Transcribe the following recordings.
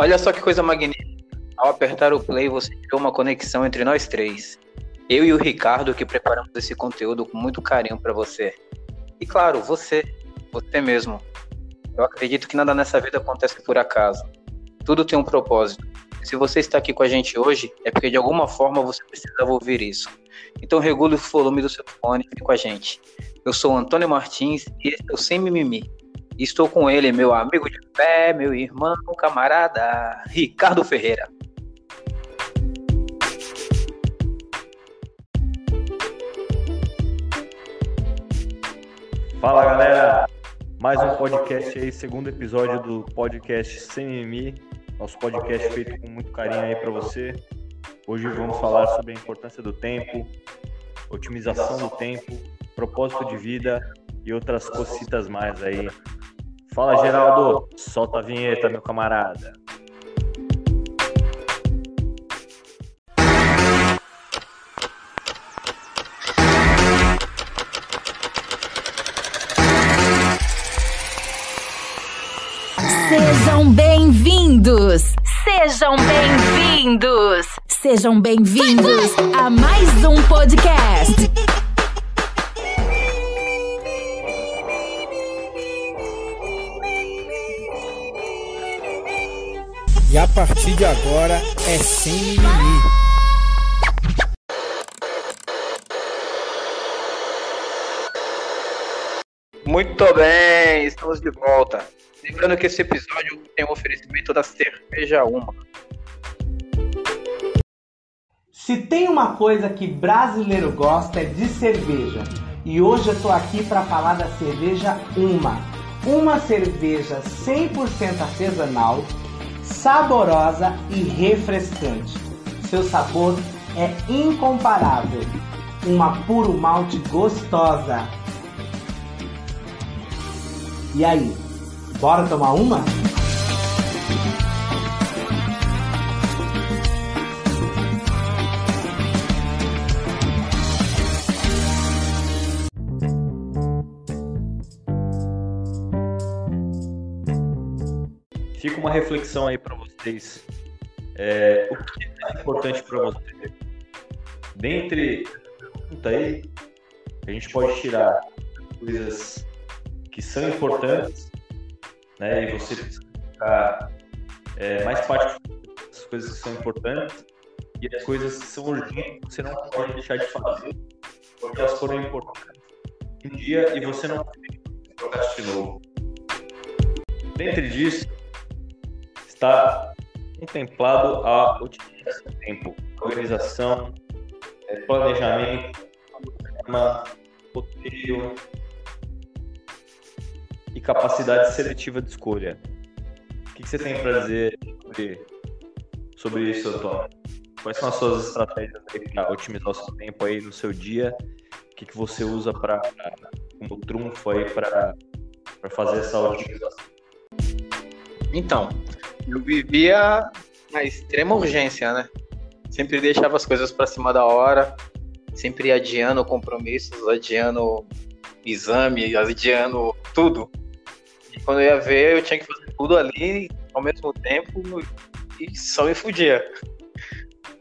Olha só que coisa magnífica. Ao apertar o play, você criou uma conexão entre nós três. Eu e o Ricardo que preparamos esse conteúdo com muito carinho para você. E claro, você, você mesmo. Eu acredito que nada nessa vida acontece por acaso. Tudo tem um propósito. Se você está aqui com a gente hoje, é porque de alguma forma você precisava ouvir isso. Então regule o volume do seu fone e fique com a gente. Eu sou Antônio Martins e esse é o Sem Mimimi. Estou com ele, meu amigo de pé, meu irmão, camarada, Ricardo Ferreira. Fala galera, mais um podcast aí, segundo episódio do podcast Mimimi, nosso podcast feito com muito carinho aí para você. Hoje vamos falar sobre a importância do tempo, otimização do tempo, propósito de vida e outras cocitas mais aí. Fala Geraldo, solta a vinheta, meu camarada. Sejam bem-vindos! Sejam bem-vindos! Sejam bem-vindos a mais um podcast. E a partir de agora é sem mimimi. Muito bem, estamos de volta. Lembrando que esse episódio tem um oferecimento da Cerveja Uma. Se tem uma coisa que brasileiro gosta é de cerveja. E hoje eu tô aqui para falar da cerveja Uma. Uma cerveja 100% artesanal, saborosa e refrescante. Seu sabor é incomparável. Uma puro malte gostosa. E aí, bora tomar uma? Uma reflexão aí para vocês. É, o que é importante para você? Dentre pergunta aí, a gente pode tirar coisas que são importantes, né? E você precisa ficar é, mais parte das coisas que são importantes e as coisas que são urgentes você não pode deixar de fazer porque elas foram importantes um dia e você não procrastinou. Dentre disso está contemplado a utilização do tempo, organização, é, planejamento, programa, roteiro e capacidade seletiva de escolha. O que, que você tem para dizer sobre, sobre isso, Antônio? Quais são as suas estratégias para otimizar o seu tempo aí no seu dia? O que, que você usa para como trunfo aí para fazer essa otimização? Então, eu vivia na extrema urgência, né? Sempre deixava as coisas para cima da hora, sempre adiando compromissos, adiando exame, adiando tudo. E quando eu ia ver, eu tinha que fazer tudo ali ao mesmo tempo e só me fudia.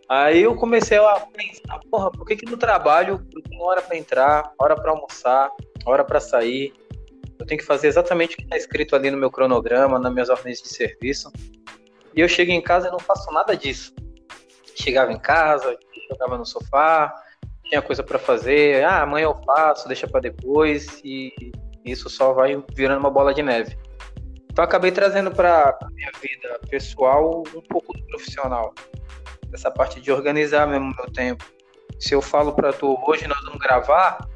Aí eu comecei a pensar, porra, por que que no trabalho eu tenho hora para entrar, hora para almoçar, hora para sair? Eu tenho que fazer exatamente o que está escrito ali no meu cronograma, nas minhas ordens de serviço. E eu chego em casa e não faço nada disso. Chegava em casa, jogava no sofá, tinha coisa para fazer, ah, amanhã eu faço, deixa para depois, e isso só vai virando uma bola de neve. Então acabei trazendo para minha vida pessoal um pouco do profissional. Essa parte de organizar mesmo meu tempo. Se eu falo para tu hoje nós vamos gravar,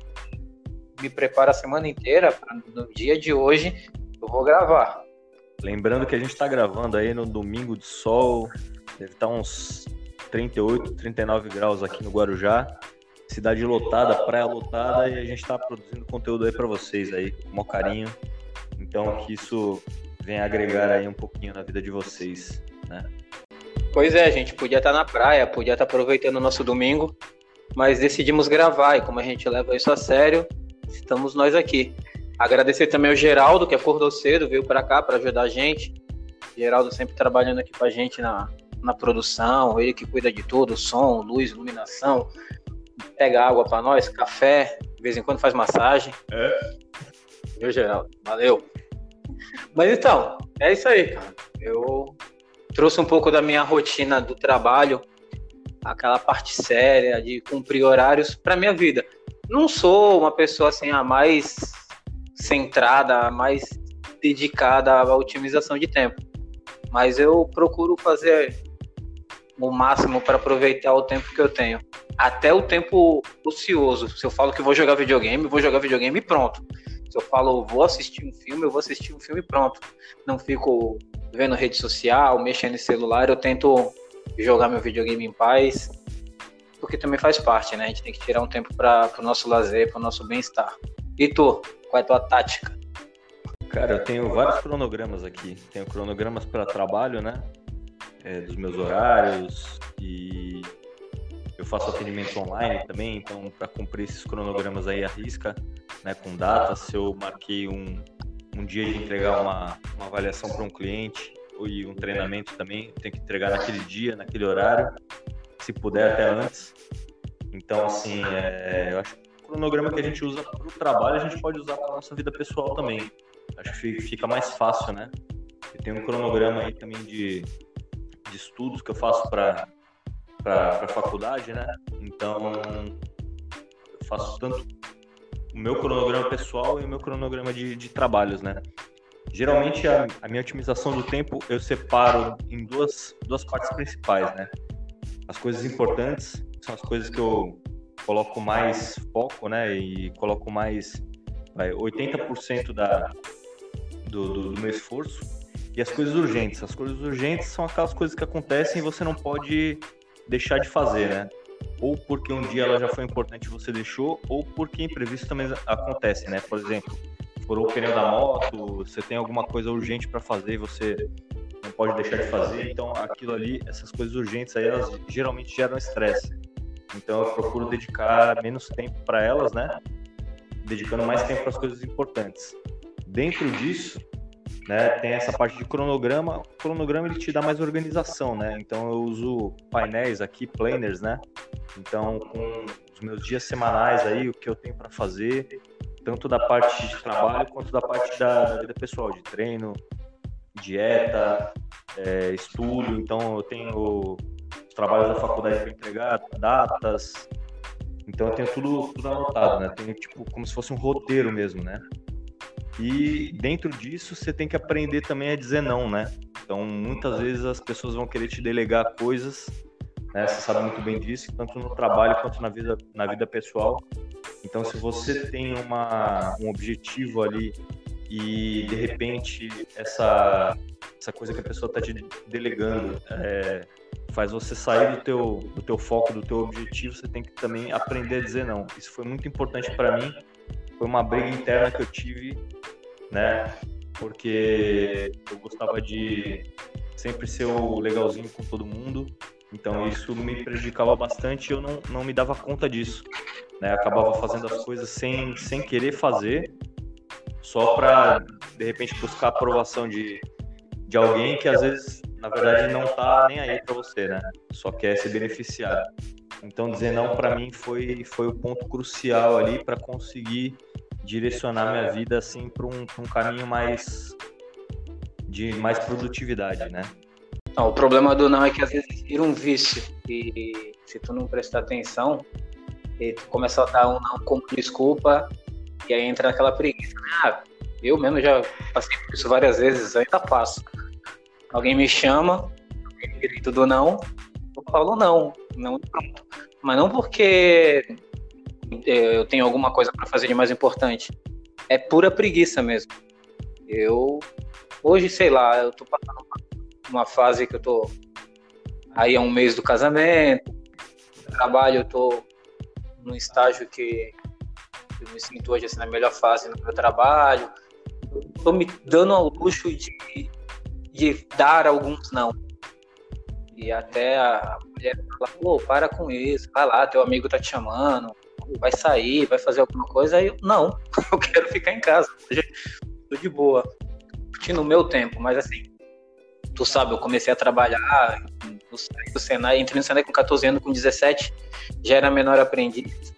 me prepara a semana inteira no dia de hoje eu vou gravar. Lembrando que a gente está gravando aí no domingo de sol, deve estar tá uns 38, 39 graus aqui no Guarujá. Cidade lotada, praia lotada e a gente está produzindo conteúdo aí para vocês aí, com maior carinho. Então que isso venha agregar aí um pouquinho na vida de vocês, né? Pois é, gente podia estar tá na praia, podia estar tá aproveitando o nosso domingo, mas decidimos gravar e como a gente leva isso a sério, estamos nós aqui. Agradecer também ao Geraldo, que acordou cedo, veio para cá para ajudar a gente. Geraldo sempre trabalhando aqui com a gente na, na produção, ele que cuida de tudo, som, luz, iluminação, pega água para nós, café, de vez em quando faz massagem. É. Viu, Geraldo? Valeu. Mas então, é isso aí, cara. Eu trouxe um pouco da minha rotina do trabalho, aquela parte séria de cumprir horários para minha vida. Não sou uma pessoa assim a mais centrada, mais dedicada à otimização de tempo, mas eu procuro fazer o máximo para aproveitar o tempo que eu tenho. Até o tempo ocioso. Se eu falo que vou jogar videogame, vou jogar videogame e pronto. Se eu falo vou assistir um filme, eu vou assistir um filme e pronto. Não fico vendo rede social, mexendo em celular, eu tento jogar meu videogame em paz, porque também faz parte, né? A gente tem que tirar um tempo para o nosso lazer, para o nosso bem-estar. E tu, qual é a tua tática? Cara, eu tenho vários cronogramas aqui. Tenho cronogramas para trabalho, né? É, dos meus horários e eu faço atendimento online também, então para cumprir esses cronogramas aí à risca, né, com data, se eu marquei um, um dia de entregar uma, uma avaliação para um cliente e um treinamento também, tem que entregar naquele dia, naquele horário, se puder até antes. Então, assim, é, eu acho cronograma que a gente usa para o trabalho, a gente pode usar para nossa vida pessoal também. Acho que fica mais fácil, né? Eu tenho um cronograma aí também de, de estudos que eu faço para a faculdade, né? Então, eu faço tanto o meu cronograma pessoal e o meu cronograma de, de trabalhos, né? Geralmente a, a, minha otimização do tempo eu separo em duas, duas partes principais, né? As coisas importantes são as coisas que eu coloco mais foco, né? E coloco mais vai, 80% da, do, do, do meu esforço. E as coisas urgentes. As coisas urgentes são aquelas coisas que acontecem e você não pode deixar de fazer, né? Ou porque um dia ela já foi importante e você deixou, ou porque imprevisto também acontece, né? Por exemplo, furou o pneu da moto, você tem alguma coisa urgente para fazer e você não pode deixar de fazer, então aquilo ali, essas coisas urgentes aí, elas geralmente geram estresse. Então eu procuro dedicar menos tempo para elas, né? Dedicando mais tempo para as coisas importantes. Dentro disso, né, tem essa parte de cronograma. O cronograma ele te dá mais organização, né? Então eu uso painéis aqui, planners, né? Então com os meus dias semanais aí, o que eu tenho para fazer, tanto da parte de trabalho quanto da parte da vida pessoal, de treino, dieta, é, estudo. Então eu tenho trabalhos da faculdade para entregar, datas. Então eu tenho tudo, tudo anotado, né? Tenho tipo como se fosse um roteiro mesmo, né? E dentro disso você tem que aprender também a dizer não, né? Então muitas vezes as pessoas vão querer te delegar coisas, né? Você sabe muito bem disso, tanto no trabalho quanto na vida, na vida pessoal. Então, se você tem uma, um objetivo ali e de repente essa, essa coisa que a pessoa está te delegando é, faz você sair do teu, do teu foco, do teu objetivo, você tem que também aprender a dizer não. Isso foi muito importante para mim. Foi uma briga interna que eu tive, né? Porque eu gostava de sempre ser o legalzinho com todo mundo. Então isso me prejudicava bastante e eu não, não me dava conta disso né? Acabava fazendo as coisas sem, sem querer fazer, só para de repente buscar a aprovação de, de alguém que às vezes, na verdade, não tá nem aí para você, né? Só quer se beneficiar. Então dizer não para mim foi foi o ponto crucial ali para conseguir direcionar minha vida assim para um, um caminho mais de mais produtividade, né? Não, o problema do não é que às vezes vira um vício e se tu não prestar atenção, e tu começa a dar um não como desculpa, e aí entra naquela preguiça. Né? Ah, eu mesmo já passei por isso várias vezes, ainda passo. Alguém me chama, alguém grita do não, eu falo não, não pronto. Mas não porque eu tenho alguma coisa para fazer de mais importante. É pura preguiça mesmo. Eu hoje, sei lá, eu tô passando uma fase que eu tô aí há um mês do casamento, trabalho eu tô num estágio que eu me sinto hoje assim, na melhor fase no meu trabalho. Estou me dando ao luxo de, de dar alguns não. E até a mulher fala, pô, para com isso, vai lá, teu amigo tá te chamando, vai sair, vai fazer alguma coisa. Aí eu, não, eu quero ficar em casa. Tô de boa, curtindo o meu tempo, mas assim, tu sabe, eu comecei a trabalhar no, no Senai, entrei no Senai com 14 anos, com 17 já era menor aprendiz.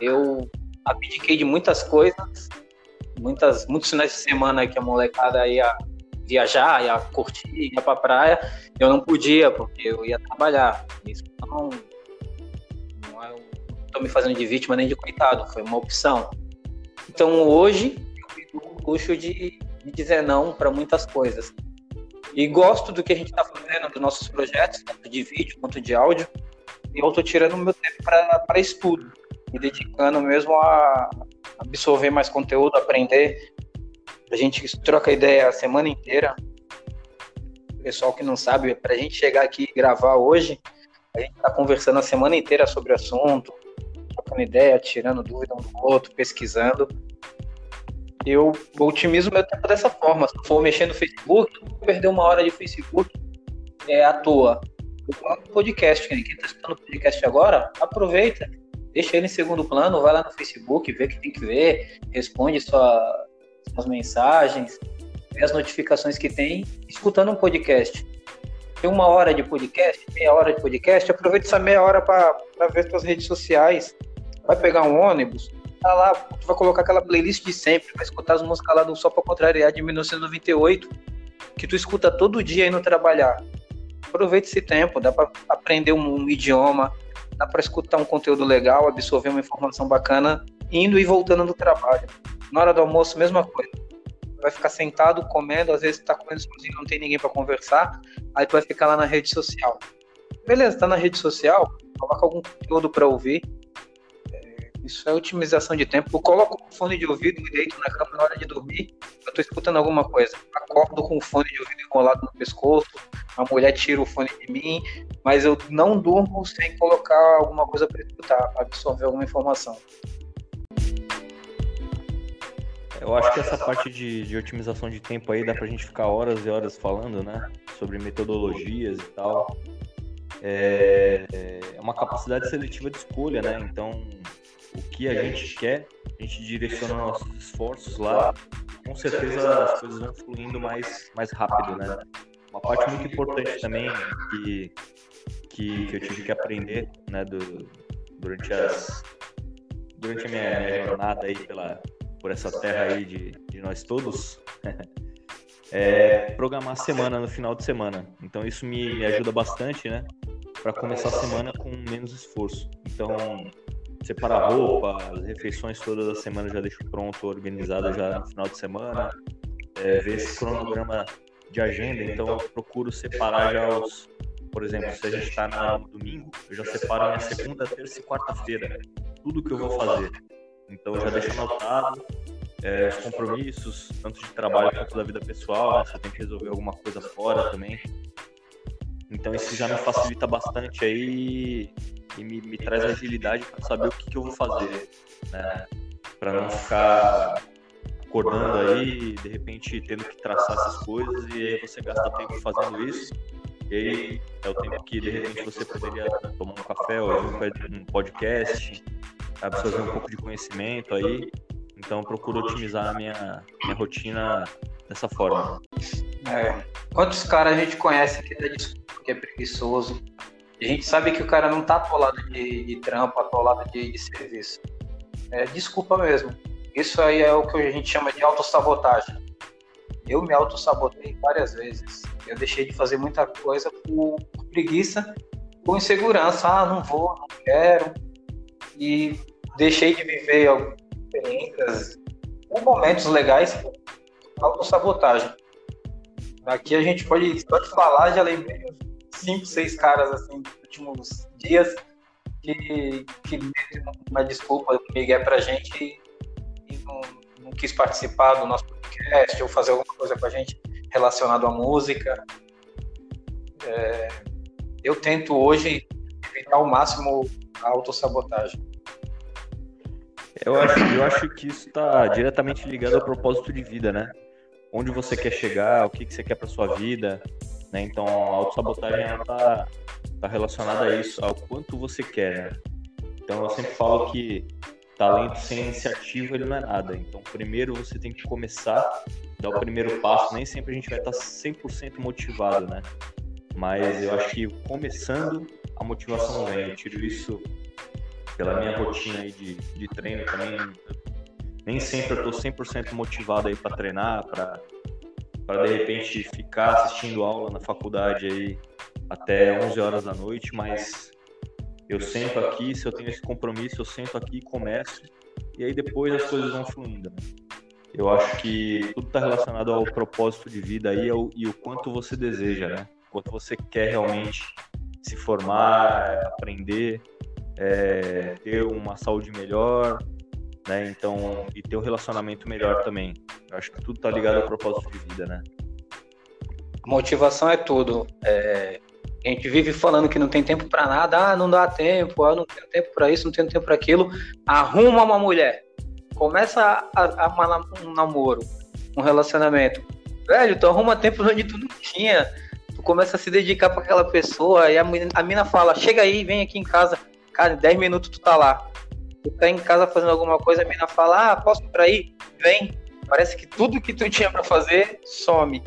Eu abdiquei de muitas coisas, muitas, muitos finais de semana que a molecada ia viajar, ia curtir, ia pra praia, eu não podia, porque eu ia trabalhar. Isso não, não é, tô me fazendo de vítima nem de coitado, foi uma opção. Então hoje eu tenho o luxo de, de dizer não para muitas coisas. E gosto do que a gente está fazendo, dos nossos projetos, tanto de vídeo quanto de áudio. E eu estou tirando meu tempo para estudo, me dedicando mesmo a absorver mais conteúdo, aprender. A gente troca ideia a semana inteira. Pessoal que não sabe, para a gente chegar aqui e gravar hoje, a gente está conversando a semana inteira sobre o assunto, trocando ideia, tirando dúvida um do outro, pesquisando eu otimizo meu tempo dessa forma. Se for mexer no Facebook, perder uma hora de Facebook é à toa. Eu podcast, quem está escutando o podcast agora, aproveita, deixa ele em segundo plano, vai lá no Facebook, vê o que tem que ver, responde sua, suas mensagens, vê as notificações que tem, escutando um podcast. Tem uma hora de podcast, meia hora de podcast, aproveita essa meia hora para ver suas redes sociais. Vai pegar um ônibus, tá lá, tu vai colocar aquela playlist de sempre, vai escutar as músicas lá do Só Pra Contrariar de 1998, que tu escuta todo dia indo trabalhar. Aproveita esse tempo, dá para aprender um, um, idioma, dá para escutar um conteúdo legal, absorver uma informação bacana, indo e voltando do trabalho. Na hora do almoço, mesma coisa. Vai ficar sentado comendo, às vezes tá comendo sozinho, não tem ninguém para conversar, aí tu vai ficar lá na rede social. Beleza, tá na rede social, coloca algum conteúdo para ouvir, isso é otimização de tempo. Eu coloco o fone de ouvido deito na cama na hora de dormir. Eu tô escutando alguma coisa. Acordo com o fone de ouvido enrolado no pescoço. A mulher tira o fone de mim. Mas eu não durmo sem colocar alguma coisa para escutar, para absorver alguma informação. Eu acho que essa parte de, de, otimização de tempo aí dá pra gente ficar horas e horas falando, né? Sobre metodologias e tal. É, é uma capacidade seletiva de escolha, né? Então, o que a gente quer, a gente direciona nossos esforços lá, com certeza as coisas vão fluindo mais, mais rápido, né? Uma parte muito importante também que, que, que eu tive que aprender, né, do, durante as durante a minha, minha, jornada aí pela por essa terra aí de, de nós todos, é programar a semana no final de semana. Então isso me, ajuda bastante, né? Para começar a semana com menos esforço. Então separar roupa, as refeições todas da semana já deixo pronto, organizado já no final de semana, é, ver esse cronograma de agenda, então eu procuro separar já os, por exemplo, se a gente está no domingo, eu já separo minha segunda, terça e quarta-feira, tudo que eu vou fazer. Então já deixo anotado é, os compromissos, tanto de trabalho quanto da vida pessoal, né? eu tenho que resolver alguma coisa fora também. Então isso já me facilita bastante aí e me, me traz agilidade para saber o que, que, eu vou fazer, né? Para não ficar acordando aí, de repente tendo que traçar essas coisas e aí você gasta tempo fazendo isso. E aí é o tempo que de repente você poderia tomar um café ou um podcast, absorver um pouco de conhecimento aí. Então eu procuro otimizar a minha, minha rotina dessa forma. É. Quantos caras a gente conhece que dá desculpa que é preguiçoso, a gente sabe que o cara não tá atolado de, de trampo, atolado de, de serviço. É, desculpa mesmo. Isso aí é o que a gente chama de autossabotagem. Eu me autossabotei várias vezes. Eu deixei de fazer muita coisa por, por preguiça, por insegurança. Ah, não vou, não quero. E deixei de viver algumas experiências, momentos legais por autossabotagem. Aqui a gente pode, pode falar, já lembrei cinco, seis caras assim últimos dias que, que uma desculpa Miguel pra gente e não, não, quis participar do nosso podcast ou fazer alguma coisa com a gente relacionado à música. É, eu tento hoje evitar ao máximo a autossabotagem. Eu acho, eu acho que isso está diretamente ligado ao propósito de vida, né? Onde você quer chegar, o que, que você quer para sua vida, né? Então, a autossabotagem está tá relacionada a isso, ao quanto você quer. Né? Então, eu sempre falo que talento sem iniciativa ele não é nada. Então, primeiro você tem que começar, dar o primeiro passo, nem sempre a gente vai estar 100% motivado, né? Mas eu acho que começando, a motivação vem. Eu tiro isso pela minha rotina aí de, de treino também. Nem sempre eu estou 100% motivado aí para treinar, para para de repente ficar assistindo aula na faculdade aí até 11 horas da noite, mas eu sento aqui, se eu tenho esse compromisso, eu sento aqui e começo, e aí depois as coisas vão fluindo. Né? Eu acho que tudo está relacionado ao propósito de vida aí e o quanto você deseja, né? O quanto você quer realmente se formar, aprender, é, ter uma saúde melhor, né? Então, e ter um relacionamento melhor também. Eu acho que tudo está ligado ao propósito de vida, né? Motivação é tudo. É, a gente vive falando que não tem tempo para nada, ah, não dá tempo, ah, não tenho tempo para isso, não tenho tempo para aquilo. Arruma uma mulher, começa a, a, um namoro, um relacionamento. Velho, tu arruma tempo onde tu não tinha. Tu começa a se dedicar para aquela pessoa e a a mina fala: chega aí, vem aqui em casa. Cara, em 10 minutos tu tá lá. Tu tá em casa fazendo alguma coisa, a mina fala: ah, posso ir pra aí? Vem. Parece que tudo que tu tinha para fazer some.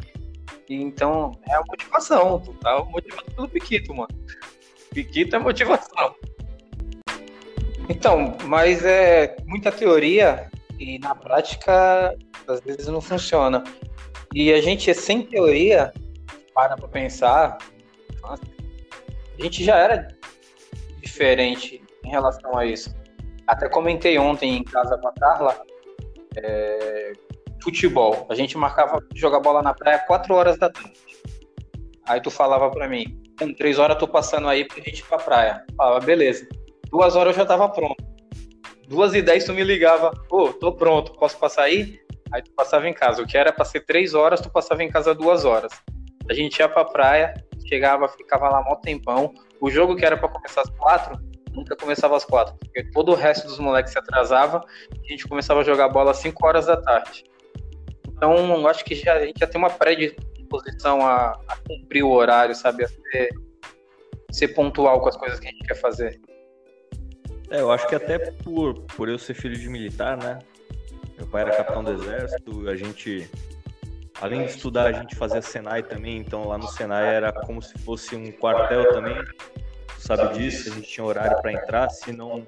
Então, é a motivação. Tu tá motivado pelo Piquito, mano. Piquito é motivação. Então, mas é muita teoria e na prática às vezes não funciona. E a gente sem teoria, para pra pensar, a gente já era diferente em relação a isso. Até comentei ontem em casa com a Carla, é, futebol. A gente marcava jogar bola na praia 4 horas da tarde. Aí tu falava para mim, três horas eu tô passando aí pra gente ir pra praia. Eu falava, beleza. Duas horas eu já tava pronto. Duas e dez tu me ligava, pô, tô pronto, posso passar aí? Aí tu passava em casa. O que era pra ser três horas, tu passava em casa duas horas. A gente ia pra praia, chegava, ficava lá mó tempão. O jogo que era para começar às quatro, nunca começava às quatro, porque todo o resto dos moleques se atrasava e a gente começava a jogar bola às cinco horas da tarde. Então, acho que já, a gente já tem uma predisposição a, a cumprir o horário, sabe? A ser, ser pontual com as coisas que a gente quer fazer. É, eu acho que até por, por eu ser filho de militar, né? Meu pai era capitão do exército, a gente, além de estudar, a gente fazia Senai também, então lá no Senai era como se fosse um quartel também. Tu sabe disso, a gente tinha horário para entrar, se não,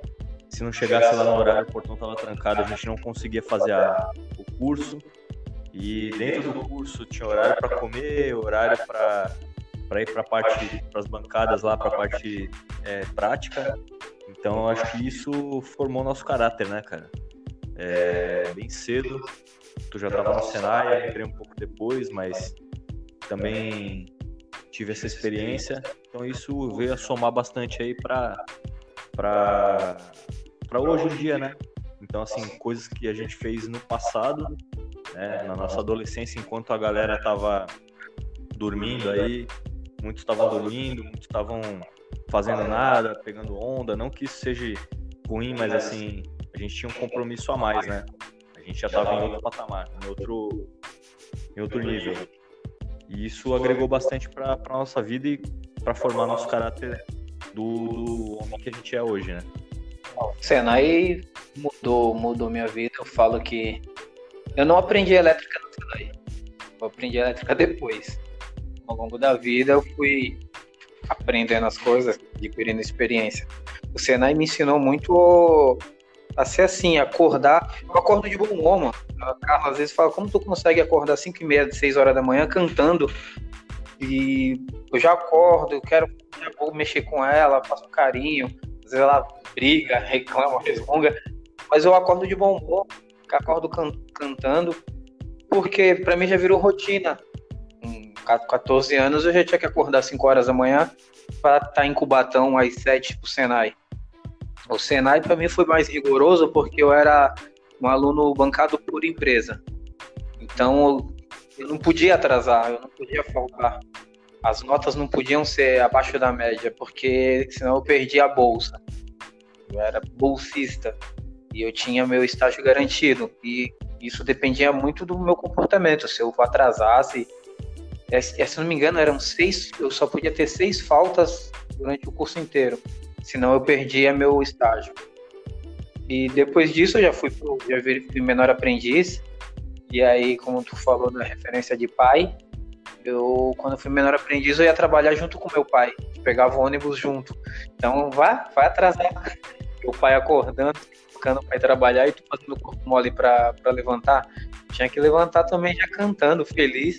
se não chegasse lá no horário, o portão estava trancado, a gente não conseguia fazer a, o curso. E dentro do curso tinha horário para comer, horário para para ir para parte para as bancadas lá para a parte é, prática então acho que isso formou nosso caráter, né, cara? É, bem cedo, tu já estava no Senai, entrei um pouco depois, mas também tive essa experiência. Então isso veio a somar bastante aí para para para hoje em dia, né? Então assim, coisas que a gente fez no passado, né, na nossa adolescência, enquanto a galera tava dormindo aí, muitos estavam dormindo, muitos estavam fazendo nada, pegando onda. Não que isso seja ruim, mas assim, a gente tinha um compromisso a mais, né? A gente já estava em outro patamar, em outro, em outro nível. E isso agregou bastante para a nossa vida e para formar nosso caráter do, do, homem que a gente é hoje, né? O Senai mudou, mudou minha vida. Eu falo que eu não aprendi elétrica no Senai. Eu aprendi elétrica depois. Ao longo da vida eu fui aprendendo as coisas, adquirindo experiência. O Senai me ensinou muito a ser assim, acordar. Eu acordo de bom humor, mano. A Carla às vezes fala, como tu consegue acordar 5 e meia, 6 horas da manhã cantando? E eu já acordo, eu quero, já vou mexer com ela, faço um carinho. Às vezes ela briga, reclama, resmunga. Mas eu acordo de bom humor, acordo can cantando, porque para mim já virou rotina. 14 anos, eu já tinha que acordar 5 horas da manhã para estar tá em Cubatão às 7 pro Senai. O Senai para mim foi mais rigoroso porque eu era um aluno bancado por empresa. Então eu não podia atrasar, eu não podia faltar. As notas não podiam ser abaixo da média, porque senão eu perdia a bolsa. Eu era bolsista e eu tinha meu estágio garantido. E isso dependia muito do meu comportamento. Se eu atrasasse, é, se não me engano, eram seis, eu só podia ter seis faltas durante o curso inteiro, senão eu perdia meu estágio. E depois disso eu já fui, pro, já menor aprendiz E aí, como tu falou da referência de pai, eu, quando fui menor aprendiz, eu ia trabalhar junto com meu pai. Pegava o ônibus junto. Então, vai, vai atrasar. Meu pai acordando, ficando para trabalhar e tu fazendo o corpo mole para levantar. Tinha que levantar também já cantando, feliz.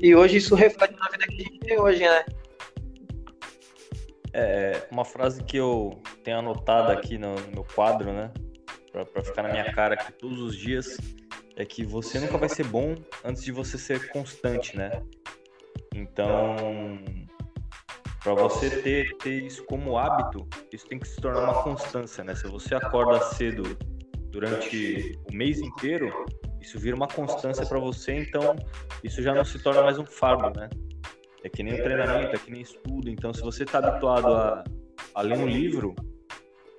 E hoje isso reflete na vida que a gente tem hoje, né? É, uma frase que eu tenho anotado aqui no, no meu quadro, né? Para ficar na minha cara aqui todos os dias, é que você nunca vai ser bom antes de você ser constante, né? Então, para você ter, ter isso como hábito, isso tem que se tornar uma constância, né? Se você acorda cedo durante o mês inteiro, isso vira uma constância para você, então isso já não se torna mais um fardo, né? É que nem o treinamento, é que nem estudo. Então, se você está habituado a, a ler um livro,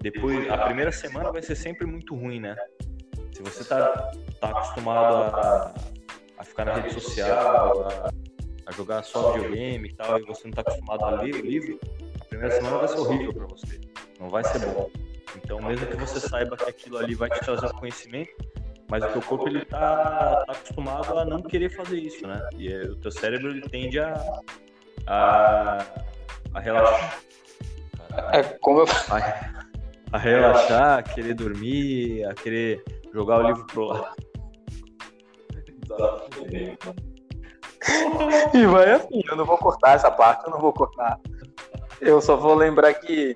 depois a primeira semana vai ser sempre muito ruim, né? Se você está tá acostumado a, a ficar na rede social, a, a jogar só videogame e tal, e você não está acostumado a ler o livro, a primeira semana vai ser horrível para você. Não vai ser bom. Então, mesmo que você saiba que aquilo ali vai te trazer um conhecimento, mas o teu corpo ele tá, tá acostumado a não querer fazer isso, né? E é, o teu cérebro ele tende a, a, a relaxar. É, como eu... a, a relaxar, a querer dormir, a querer jogar o livro pro lado. E vai assim, eu não vou cortar essa parte, eu não vou cortar. Eu só vou lembrar que,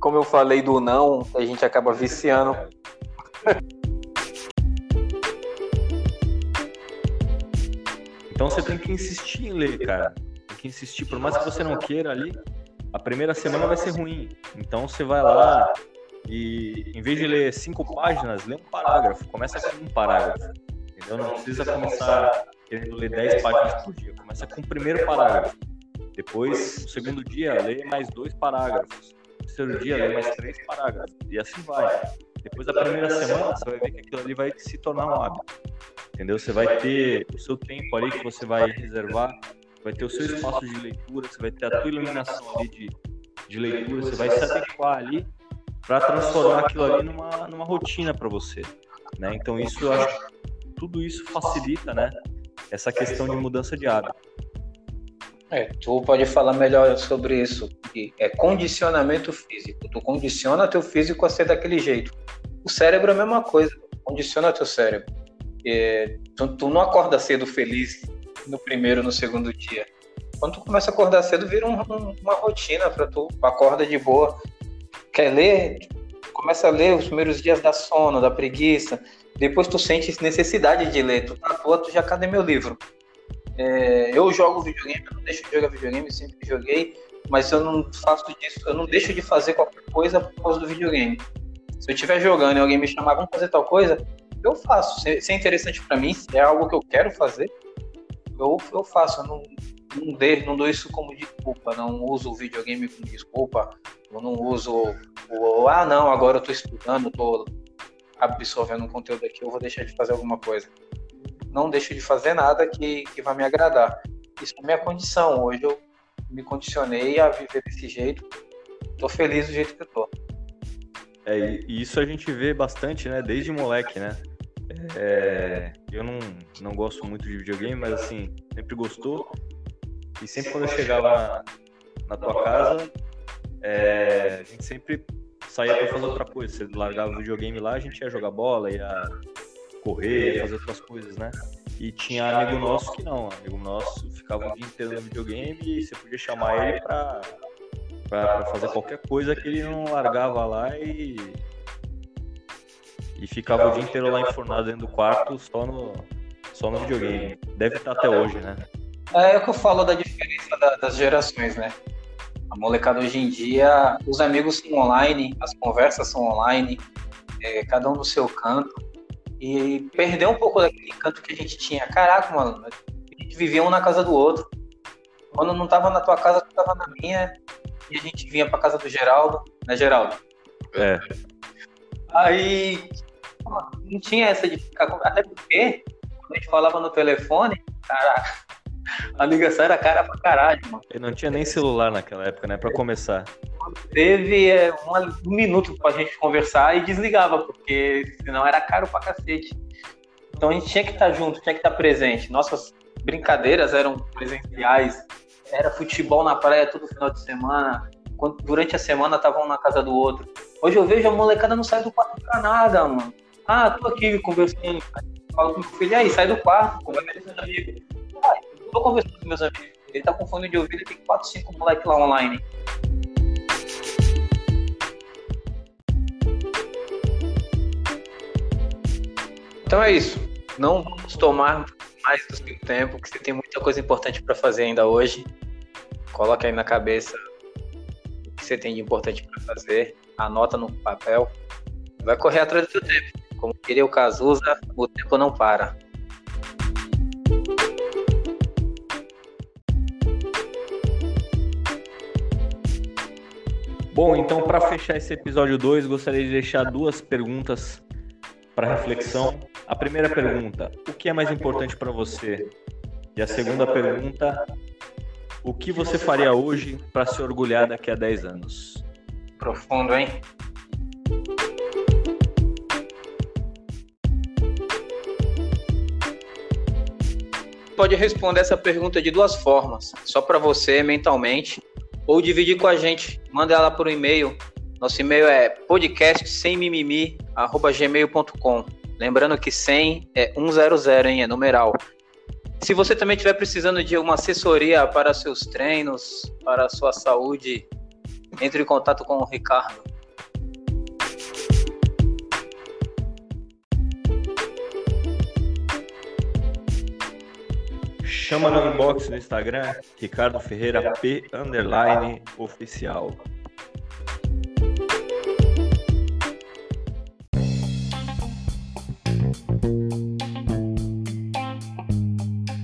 como eu falei do não, a gente acaba viciando. Então você tem que insistir em ler, cara. Tem que insistir, por mais que você não queira ali, a primeira semana vai ser ruim. Então você vai lá e, em vez de ler cinco páginas, lê um parágrafo. Começa com um parágrafo. Entendeu? Não precisa começar querendo ler dez páginas por dia. Começa com o primeiro parágrafo. Depois, no segundo dia, lê mais dois parágrafos. No terceiro dia, lê mais três parágrafos. E assim vai. Depois da primeira semana, você vai ver que aquilo ali vai se tornar um hábito entendeu? Você vai ter o seu tempo ali que você vai reservar, vai ter o seu espaço de leitura, você vai ter a tua iluminação ali de, de leitura, você vai se adequar ali para transformar aquilo ali numa, numa rotina para você, né? Então isso eu acho tudo isso facilita, né? Essa questão de mudança de hábito. É, tu pode falar melhor sobre isso. É condicionamento físico. Tu condiciona teu físico a ser daquele jeito. O cérebro é a mesma coisa. Condiciona teu cérebro. É, tu, tu, não acorda cedo feliz no primeiro, no segundo dia. Quando tu começa a acordar cedo, vira um, um, uma rotina para tu. Acorda de boa. Quer ler? Começa a ler os primeiros dias da sono, da preguiça. Depois tu sente necessidade de ler. Tu tá à tu já cadê meu livro? É, eu jogo videogame, eu não deixo de jogar videogame, sempre joguei, mas eu não faço disso, eu não deixo de fazer qualquer coisa por causa do videogame. Se eu estiver jogando e alguém me chamar, vamos fazer tal coisa, eu faço. Se, se é interessante para mim, se é algo que eu quero fazer, eu, eu faço. Eu não, não, não dou isso como desculpa. Não uso o videogame como desculpa. Eu não uso o. Ah, não, agora eu tô estudando, tô absorvendo um conteúdo aqui, eu vou deixar de fazer alguma coisa. Não deixo de fazer nada que, que vai me agradar. Isso é minha condição. Hoje eu me condicionei a viver desse jeito. Tô feliz do jeito que eu tô. É, e isso a gente vê bastante, né? Desde moleque, né? É, eu não, não gosto muito de videogame, mas assim, sempre gostou. E sempre quando eu chegava na, na tua casa, é, a gente sempre saía para fazer outra coisa. Você largava o videogame lá, a gente ia jogar bola, ia correr, ia fazer outras coisas, né? E tinha amigo nosso que não, amigo nosso ficava o dia inteiro no videogame e você podia chamar ele pra para fazer qualquer coisa que ele não largava lá e e ficava o dia inteiro lá enfornado dentro do quarto só no só no videogame. Deve estar até hoje, né? É, o que eu falo da diferença da, das gerações, né? A molecada hoje em dia, os amigos são online, as conversas são online, é, cada um no seu canto. E perdeu um pouco daquele canto que a gente tinha. Caraca, mano, a gente vivia um na casa do outro. Quando não tava na tua casa, tu tava na minha e a gente vinha pra casa do Geraldo, né, Geraldo? É. Aí não tinha essa de ficar. Até porque, quando a gente falava no telefone, caraca, a ligação era cara pra caralho, mano. E não tinha nem celular naquela época, né? Pra começar. Teve é, uma, um minuto pra gente conversar e desligava, porque senão era caro pra cacete. Então a gente tinha que estar junto, tinha que estar presente. Nossas brincadeiras eram presenciais, era futebol na praia todo final de semana. Quando, durante a semana estavam um na casa do outro. Hoje eu vejo a molecada não sai do quarto pra nada, mano. Ah, tô aqui conversando. Falo com meu filho, aí, sai do quarto, conversa com meus amigos. Ah, eu tô conversando com meus amigos. Ele tá com fone de ouvido e tem 4, 5 moleques lá online. Então é isso. Não vamos tomar mais do seu tempo, que você tem muita coisa importante para fazer ainda hoje. Coloque aí na cabeça o que você tem de importante para fazer, anota no papel. Vai correr atrás do seu tempo. Como queria o Cazuza, o tempo não para. Bom, então para fechar esse episódio 2, gostaria de deixar duas perguntas para reflexão. A primeira pergunta: o que é mais importante para você? E a segunda pergunta: o que você faria hoje para se orgulhar daqui a 10 anos? Profundo, hein? Pode responder essa pergunta de duas formas, só para você mentalmente, ou dividir com a gente. Manda ela por um e-mail. Nosso e-mail é podcastsemmimimi@gmail.com. Lembrando que 100 é 100, hein? É numeral. Se você também estiver precisando de uma assessoria para seus treinos, para a sua saúde, entre em contato com o Ricardo. Chama no inbox no Instagram, Ricardo Ferreira P underline oficial.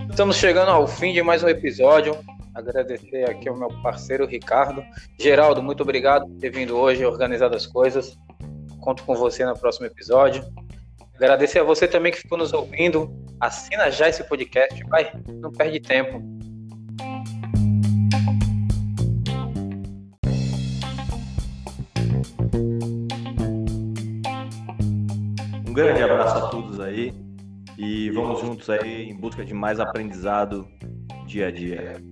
Estamos chegando ao fim de mais um episódio. Agradecer aqui ao meu parceiro Ricardo. Geraldo, muito obrigado por ter vindo hoje, organizado as coisas. Conto com você no próximo episódio. Agradecer a você também que ficou nos ouvindo. Assina já esse podcast, vai, não perde tempo. Um grande abraço a todos aí e vamos juntos aí em busca de mais aprendizado dia a dia.